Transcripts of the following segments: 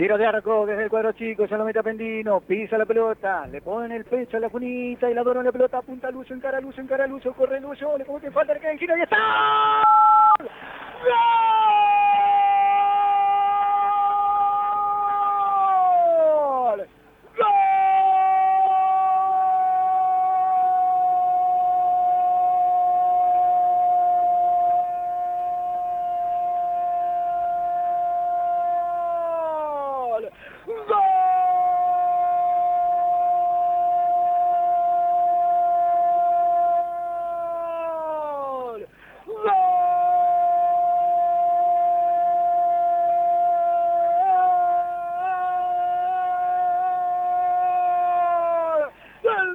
Tiro de arco desde el cuadro chico, se lo mete a Pendino, pisa la pelota, le pone el pecho a la funita y la dona la pelota, apunta a Lucio, encara a Lucio, encara a Lucio, corre Lucio, le como que falta, le queda en giro y está.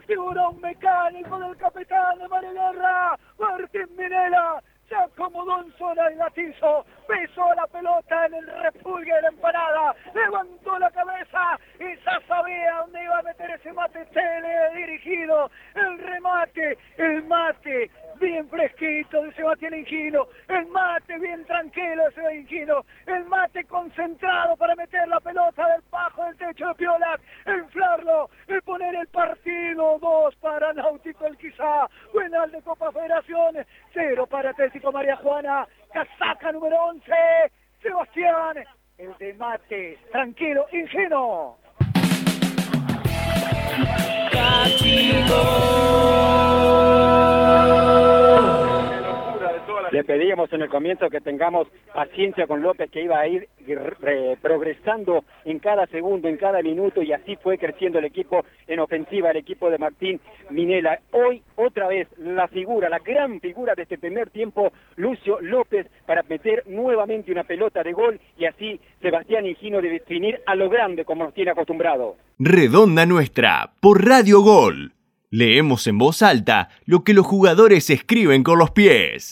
Tiburón mecánico del capitán de María Guerra, Martín Minela, se acomodó en zona de latizo, pisó la pelota en el repulgue de la empanada, levantó la cabeza y ya sabía dónde iba a meter ese mate tele dirigido, remate, el mate bien fresquito de Sebastián Ingino, el mate bien tranquilo de Sebastián Ingino, el mate concentrado para meter la pelota del bajo del techo de Piola, inflarlo, el poner el partido, dos para Náutico el quizá, Buenal de Copa Federaciones, cero para Atlético María Juana, casaca número 11, Sebastián, el de mate, tranquilo, Ingino. Pedíamos en el comienzo que tengamos paciencia con López, que iba a ir progresando en cada segundo, en cada minuto, y así fue creciendo el equipo en ofensiva, el equipo de Martín Minela. Hoy, otra vez, la figura, la gran figura de este primer tiempo, Lucio López, para meter nuevamente una pelota de gol, y así Sebastián Higino de definir a lo grande como nos tiene acostumbrado. Redonda nuestra, por Radio Gol. Leemos en voz alta lo que los jugadores escriben con los pies.